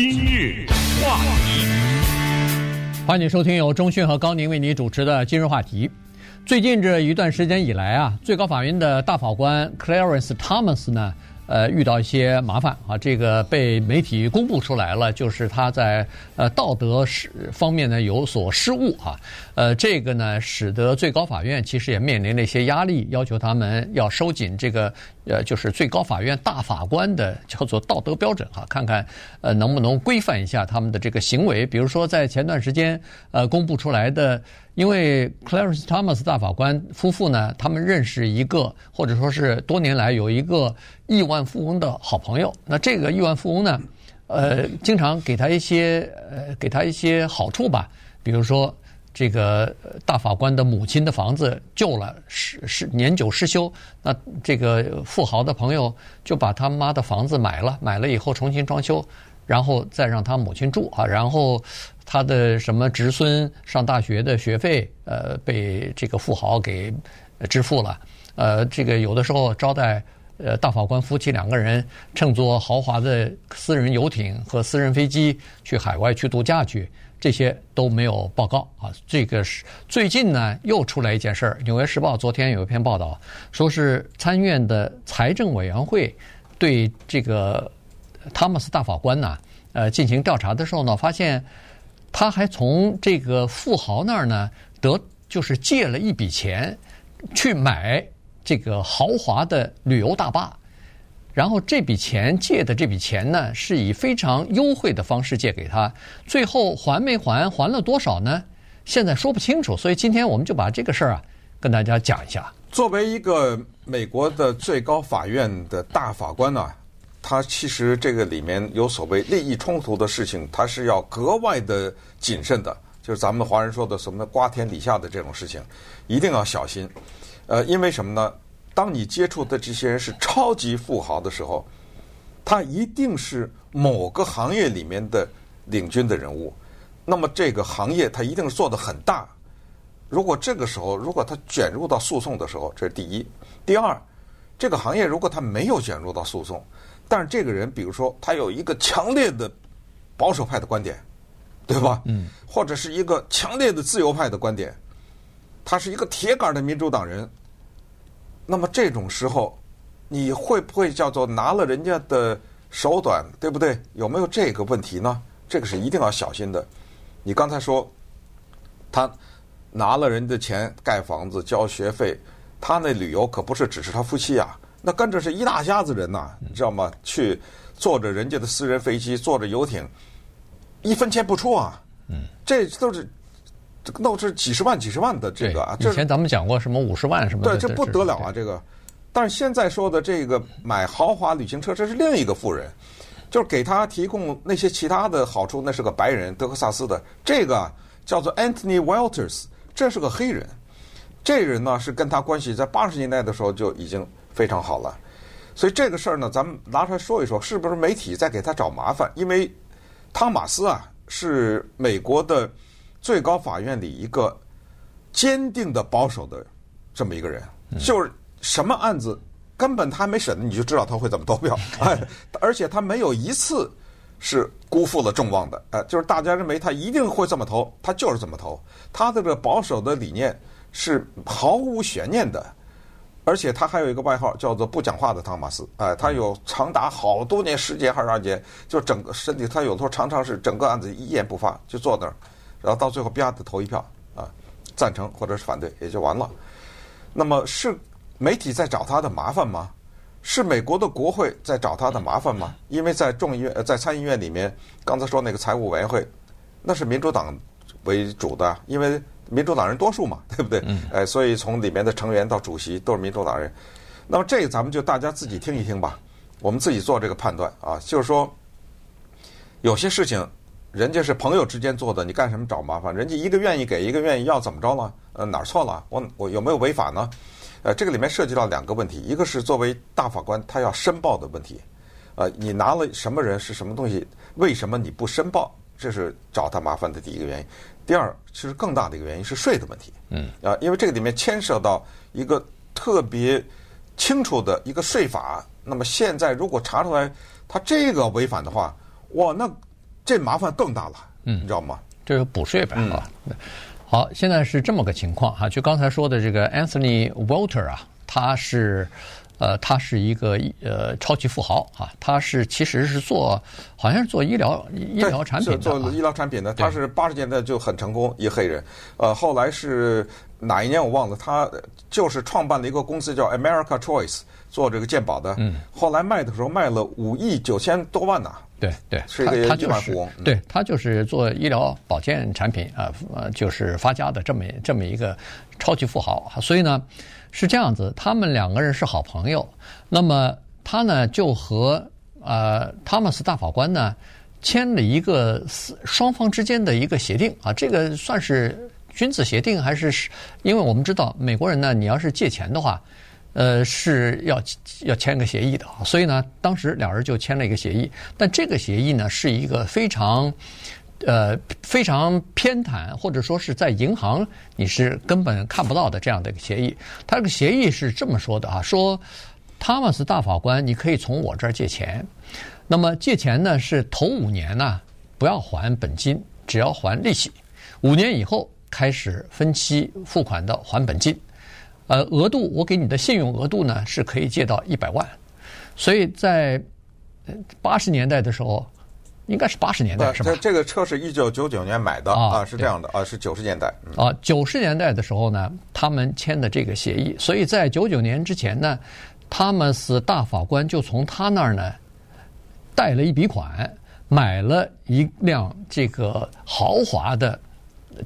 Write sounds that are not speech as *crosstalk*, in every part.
今日话题，欢迎收听由钟讯和高宁为你主持的今日话题。最近这一段时间以来啊，最高法院的大法官 Clarence Thomas 呢，呃，遇到一些麻烦啊，这个被媒体公布出来了，就是他在呃道德失方面呢有所失误哈，呃，这个呢使得最高法院其实也面临了一些压力，要求他们要收紧这个呃就是最高法院大法官的叫做道德标准哈，看看呃能不能规范一下他们的这个行为，比如说在前段时间呃公布出来的。因为 Clarence Thomas 大法官夫妇呢，他们认识一个，或者说是多年来有一个亿万富翁的好朋友。那这个亿万富翁呢，呃，经常给他一些呃，给他一些好处吧。比如说，这个大法官的母亲的房子旧了，是是年久失修，那这个富豪的朋友就把他妈的房子买了，买了以后重新装修。然后再让他母亲住啊，然后他的什么侄孙上大学的学费，呃，被这个富豪给支付了。呃，这个有的时候招待呃大法官夫妻两个人乘坐豪华的私人游艇和私人飞机去海外去度假去，这些都没有报告啊。这个是最近呢又出来一件事儿，《纽约时报》昨天有一篇报道，说是参院的财政委员会对这个。汤姆斯大法官呢，呃，进行调查的时候呢，发现他还从这个富豪那儿呢得就是借了一笔钱去买这个豪华的旅游大巴，然后这笔钱借的这笔钱呢是以非常优惠的方式借给他，最后还没还，还了多少呢？现在说不清楚，所以今天我们就把这个事儿啊跟大家讲一下。作为一个美国的最高法院的大法官呢。他其实这个里面有所谓利益冲突的事情，他是要格外的谨慎的。就是咱们华人说的什么瓜田李下的这种事情，一定要小心。呃，因为什么呢？当你接触的这些人是超级富豪的时候，他一定是某个行业里面的领军的人物。那么这个行业他一定是做得很大。如果这个时候，如果他卷入到诉讼的时候，这是第一。第二，这个行业如果他没有卷入到诉讼，但是这个人，比如说他有一个强烈的保守派的观点，对吧？嗯。或者是一个强烈的自由派的观点，他是一个铁杆的民主党人。那么这种时候，你会不会叫做拿了人家的手短，对不对？有没有这个问题呢？这个是一定要小心的。你刚才说他拿了人家的钱盖房子、交学费，他那旅游可不是只是他夫妻啊。那跟着是一大家子人呐，你知道吗？去坐着人家的私人飞机，坐着游艇，一分钱不出啊！嗯，这都是这个都是几十万、几十万的这个啊。以前咱们讲过什么五十万什么的，对，这不得了啊！这个，但是现在说的这个买豪华旅行车，这是另一个富人，就是给他提供那些其他的好处，那是个白人，德克萨斯的，这个叫做 Anthony Walters，这是个黑人。这人呢是跟他关系在八十年代的时候就已经。非常好了，所以这个事儿呢，咱们拿出来说一说，是不是媒体在给他找麻烦？因为汤马斯啊，是美国的最高法院里一个坚定的保守的这么一个人，就是什么案子根本他还没审呢，你就知道他会怎么投票，*laughs* 哎，而且他没有一次是辜负了众望的，哎，就是大家认为他一定会这么投，他就是这么投，他的这个保守的理念是毫无悬念的。而且他还有一个外号叫做“不讲话的汤马斯”，哎，他有长达好多年，十节还是二节，就整个身体，他有时候常常是整个案子一言不发，就坐那儿，然后到最后啪的投一票啊，赞成或者是反对也就完了。那么是媒体在找他的麻烦吗？是美国的国会在找他的麻烦吗？因为在众议院、在参议院里面，刚才说那个财务委员会，那是民主党为主的，因为。民主党人多数嘛，*laughs* 对不对？哎，所以从里面的成员到主席都是民主党人。那么这个咱们就大家自己听一听吧，我们自己做这个判断啊。就是说，有些事情人家是朋友之间做的，你干什么找麻烦？人家一个愿意给，一个愿意要，怎么着了？呃，哪儿错了？我我有没有违法呢？呃，这个里面涉及到两个问题，一个是作为大法官他要申报的问题，呃，你拿了什么人是什么东西？为什么你不申报？这是找他麻烦的第一个原因。第二，其实更大的一个原因是税的问题。嗯，啊，因为这个里面牵涉到一个特别清楚的一个税法。那么现在如果查出来他这个违反的话，哇，那这麻烦更大了，嗯，你知道吗？这是补税呗啊。好，现在是这么个情况哈，就刚才说的这个 Anthony Walter 啊，他是。呃，他是一个呃超级富豪啊，他是其实是做好像是做医疗医疗产品的，做医疗产品的。他是八十年代就很成功，一黑人。呃，后来是哪一年我忘了，他就是创办了一个公司叫 America Choice，做这个鉴宝的。嗯。后来卖的时候卖了五亿九千多万呐。对对，是一个亿万富翁。对，他就是做医疗保健产品啊，呃，就是发家的这么这么一个超级富豪。所以呢。是这样子，他们两个人是好朋友。那么他呢，就和呃汤姆斯大法官呢签了一个双方之间的一个协定啊，这个算是君子协定还是？因为我们知道美国人呢，你要是借钱的话，呃是要要签个协议的啊。所以呢，当时两人就签了一个协议。但这个协议呢，是一个非常。呃，非常偏袒，或者说是在银行你是根本看不到的这样的一个协议。他这个协议是这么说的啊，说汤马斯大法官，你可以从我这儿借钱，那么借钱呢是头五年呢不要还本金，只要还利息，五年以后开始分期付款的还本金。呃，额度我给你的信用额度呢是可以借到一百万，所以在八十年代的时候。应该是八十年代是吧？这这个车是一九九九年买的啊，是这样的啊，是九十年代。啊，九十年代的时候呢，他们签的这个协议，所以在九九年之前呢，他们是大法官就从他那儿呢贷了一笔款，买了一辆这个豪华的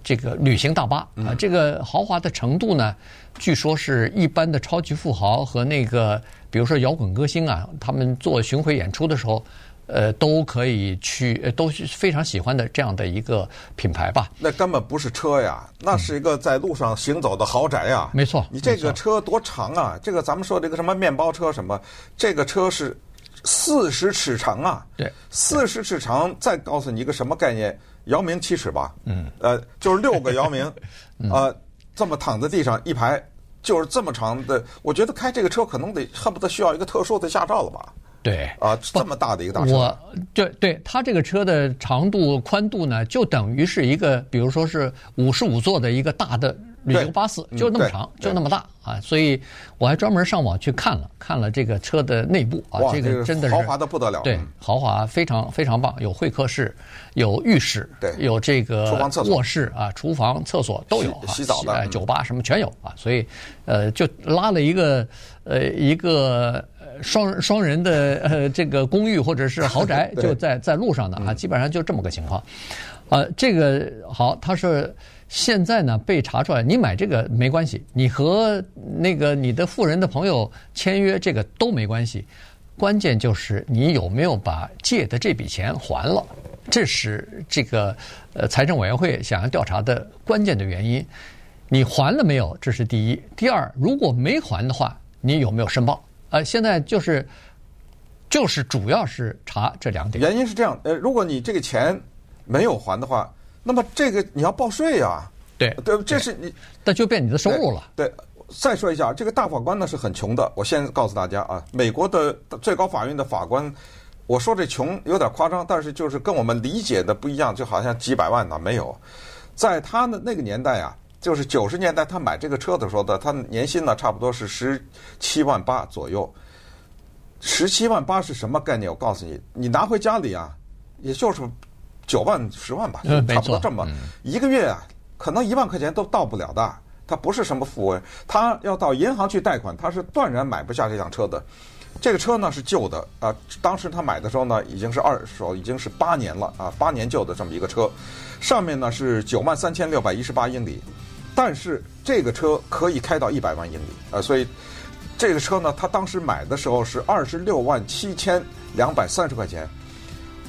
这个旅行大巴啊，这个豪华的程度呢，据说是一般的超级富豪和那个比如说摇滚歌星啊，他们做巡回演出的时候。呃，都可以去，都是非常喜欢的这样的一个品牌吧？那根本不是车呀，那是一个在路上行走的豪宅呀。没错，你这个车多长啊？这个咱们说这个什么面包车什么，这个车是四十尺长啊。对，四十尺长，再告诉你一个什么概念？姚明七尺吧？嗯，呃，就是六个姚明，*laughs* 呃，这么躺在地上一排，就是这么长的。我觉得开这个车可能得恨不得需要一个特殊的驾照了吧？对啊，这么大的一个大车，我对对，它这个车的长度、宽度呢，就等于是一个，比如说是五十五座的一个大的旅游巴士，就那么长，就那么大啊！所以我还专门上网去看了看了这个车的内部啊，这个真的是豪华的不得了，对，豪华非常非常棒，有会客室，有浴室，对，有这个卧室啊，厨房、厕所都有，洗澡的、酒吧什么全有啊！所以呃，就拉了一个呃一个。双双人的呃这个公寓或者是豪宅 *laughs* 就在在路上的啊，基本上就这么个情况。啊，这个好，他是现在呢被查出来，你买这个没关系，你和那个你的富人的朋友签约这个都没关系，关键就是你有没有把借的这笔钱还了，这是这个呃财政委员会想要调查的关键的原因。你还了没有？这是第一。第二，如果没还的话，你有没有申报？呃，现在就是，就是主要是查这两点。原因是这样，呃，如果你这个钱没有还的话，那么这个你要报税呀。对对，这是你，那就变你的收入了。对，再说一下，这个大法官呢是很穷的。我先告诉大家啊，美国的最高法院的法官，我说这穷有点夸张，但是就是跟我们理解的不一样，就好像几百万呢没有，在他的那个年代啊。就是九十年代他买这个车的时候的，他年薪呢差不多是十七万八左右。十七万八是什么概念？我告诉你，你拿回家里啊，也就是九万十万吧，差不多这么一个月啊，可能一万块钱都到不了的。他不是什么富翁，他要到银行去贷款，他是断然买不下这辆车的。这个车呢是旧的啊，当时他买的时候呢已经是二手，已经是八年了啊，八年旧的这么一个车，上面呢是九万三千六百一十八英里。但是这个车可以开到一百万英里啊，所以这个车呢，他当时买的时候是二十六万七千两百三十块钱。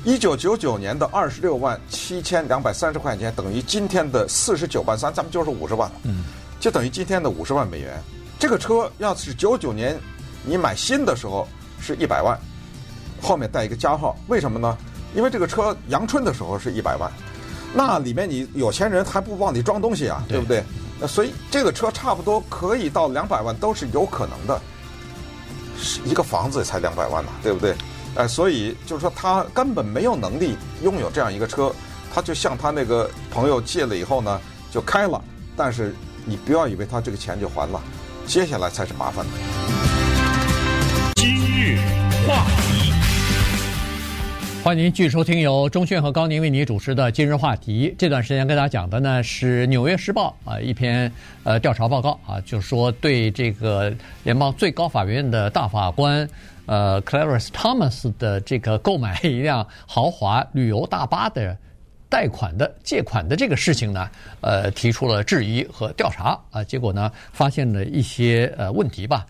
一九九九年的二十六万七千两百三十块钱等于今天的四十九万三，咱们就是五十万，嗯，就等于今天的五十万美元。这个车要是九九年你买新的时候是一百万，后面带一个加号，为什么呢？因为这个车阳春的时候是一百万。那里面你有钱人还不往里装东西啊，对不对？那所以这个车差不多可以到两百万都是有可能的，一个房子才两百万呢，对不对？哎，所以就是说他根本没有能力拥有这样一个车，他就向他那个朋友借了以后呢，就开了。但是你不要以为他这个钱就还了，接下来才是麻烦的。今日话题。欢迎您继续收听由钟迅和高宁为您主持的《今日话题》。这段时间跟大家讲的呢是《纽约时报》啊一篇呃调查报告啊，就是说对这个联邦最高法院的大法官呃 Clarence Thomas 的这个购买一辆豪华旅游大巴的贷款的借款的这个事情呢，呃提出了质疑和调查啊，结果呢发现了一些呃问题吧。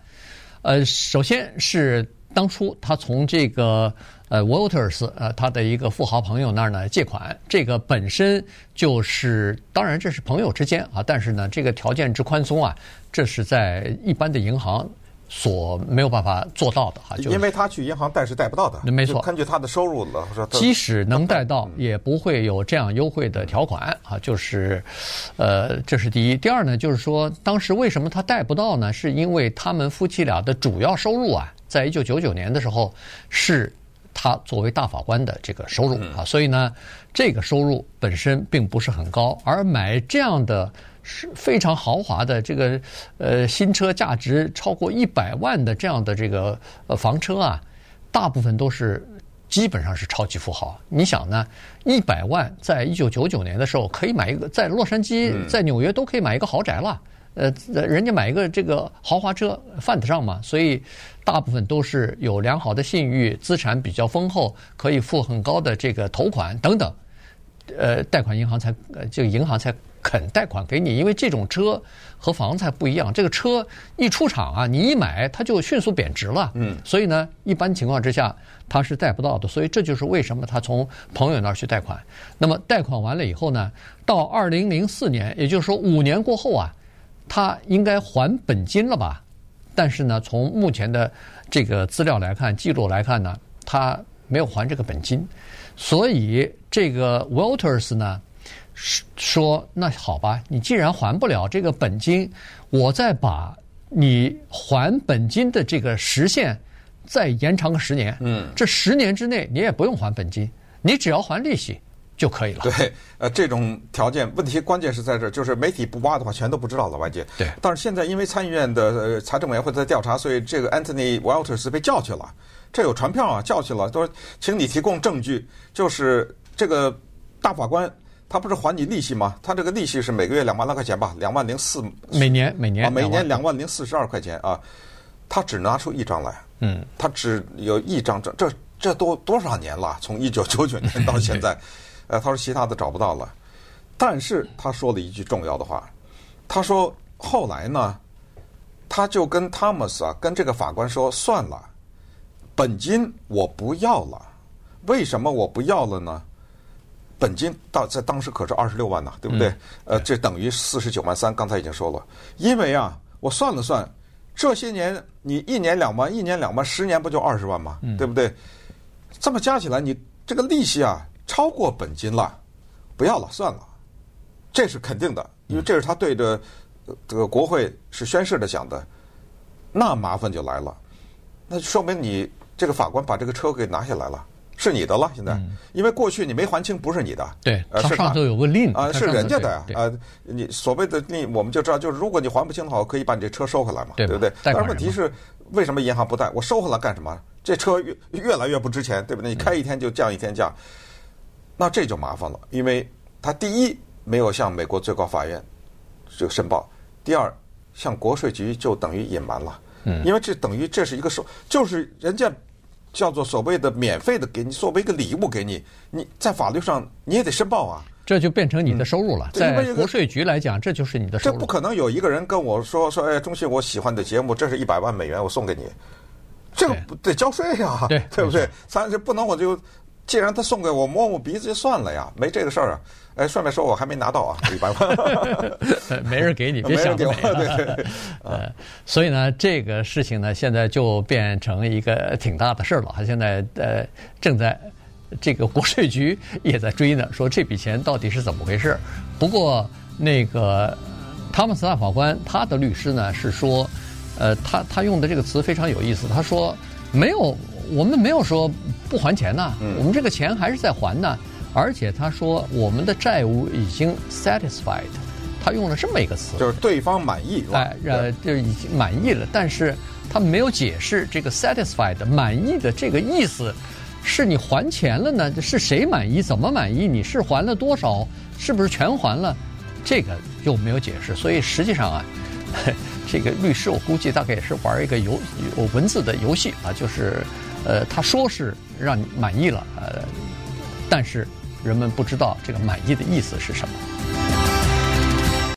呃，首先是当初他从这个。呃，Walters，呃，他的一个富豪朋友那儿呢借款，这个本身就是，当然这是朋友之间啊，但是呢，这个条件之宽松啊，这是在一般的银行所没有办法做到的哈。就因为他去银行贷是贷不到的，没错。根据他的收入了，即使能贷到，也不会有这样优惠的条款啊。就是，呃，这是第一。第二呢，就是说，当时为什么他贷不到呢？是因为他们夫妻俩的主要收入啊，在一九九九年的时候是。他作为大法官的这个收入啊，所以呢，这个收入本身并不是很高，而买这样的是非常豪华的这个呃新车，价值超过一百万的这样的这个呃房车啊，大部分都是基本上是超级富豪。你想呢，一百万在一九九九年的时候可以买一个，在洛杉矶、在纽约都可以买一个豪宅了。呃，人家买一个这个豪华车犯得上吗？所以大部分都是有良好的信誉，资产比较丰厚，可以付很高的这个头款等等。呃，贷款银行才呃，这个银行才肯贷款给你，因为这种车和房子还不一样。这个车一出厂啊，你一买它就迅速贬值了。嗯。所以呢，一般情况之下它是贷不到的。所以这就是为什么他从朋友那儿去贷款。那么贷款完了以后呢，到二零零四年，也就是说五年过后啊。他应该还本金了吧？但是呢，从目前的这个资料来看、记录来看呢，他没有还这个本金，所以这个 Walters 呢说：“那好吧，你既然还不了这个本金，我再把你还本金的这个时限再延长个十年。嗯，这十年之内你也不用还本金，你只要还利息。”就可以了。对，呃，这种条件问题关键是在这儿，就是媒体不挖的话，全都不知道了，外界。对。但是现在因为参议院的呃财政委员会在调查，所以这个 Anthony Walters 被叫去了，这有传票啊，叫去了，都说请你提供证据，就是这个大法官他不是还你利息吗？他这个利息是每个月两万来块钱吧，两万零四。每年每年。啊，每年两万零四十二块钱啊，他只拿出一张来。嗯。他只有一张证，这这都多少年了？从一九九九年到现在。*laughs* 呃，他说其他的找不到了，但是他说了一句重要的话，他说后来呢，他就跟汤姆斯啊，跟这个法官说，算了，本金我不要了，为什么我不要了呢？本金到在当时可是二十六万呐，对不对？嗯、呃，这等于四十九万三，刚才已经说了，因为啊，我算了算，这些年你一年两万，一年两万，十年不就二十万吗？嗯、对不对？这么加起来，你这个利息啊。超过本金了，不要了，算了，这是肯定的，因为这是他对着这个国会是宣誓的讲的，那麻烦就来了，那说明你这个法官把这个车给拿下来了，是你的了，现在，因为过去你没还清，不是你的，对，他上头有个令啊，是人家的呀，啊，你所谓的令，我们就知道，就是如果你还不清的话，我可以把你这车收回来嘛，对不对？但是问题是，为什么银行不贷？我收回来干什么？这车越越来越不值钱，对不对？你开一天就降一天价。那这就麻烦了，因为他第一没有向美国最高法院这个申报，第二向国税局就等于隐瞒了，嗯，因为这等于这是一个收，就是人家叫做所谓的免费的给你，作为一个礼物给你，你在法律上你也得申报啊，这就变成你的收入了，在国税局来讲，这就是你的收入。这不可能有一个人跟我说说，哎，钟信，我喜欢的节目，这是一百万美元，我送给你，这个不得交税呀，*laughs* 对对不对？咱这不能我就。既然他送给我，摸摸鼻子就算了呀，没这个事儿啊。哎，顺便说，我还没拿到啊，一百万，*laughs* 没人给你，别想给我。对对对，*laughs* 呃，所以呢，这个事情呢，现在就变成一个挺大的事儿了。他现在呃，正在这个国税局也在追呢，说这笔钱到底是怎么回事。不过那个汤姆斯大法官他的律师呢是说，呃，他他用的这个词非常有意思，他说没有。我们没有说不还钱呐，我们这个钱还是在还呢。而且他说我们的债务已经 satisfied，他用了这么一个词，就是对方满意，哎，呃，就已经满意了。但是他没有解释这个 satisfied 满意的这个意思，是你还钱了呢？是谁满意？怎么满意？你是还了多少？是不是全还了？这个又没有解释。所以实际上啊，*laughs* 这个律师我估计大概也是玩一个游有文字的游戏啊，就是呃，他说是让你满意了，呃，但是。人们不知道这个满意的意思是什么。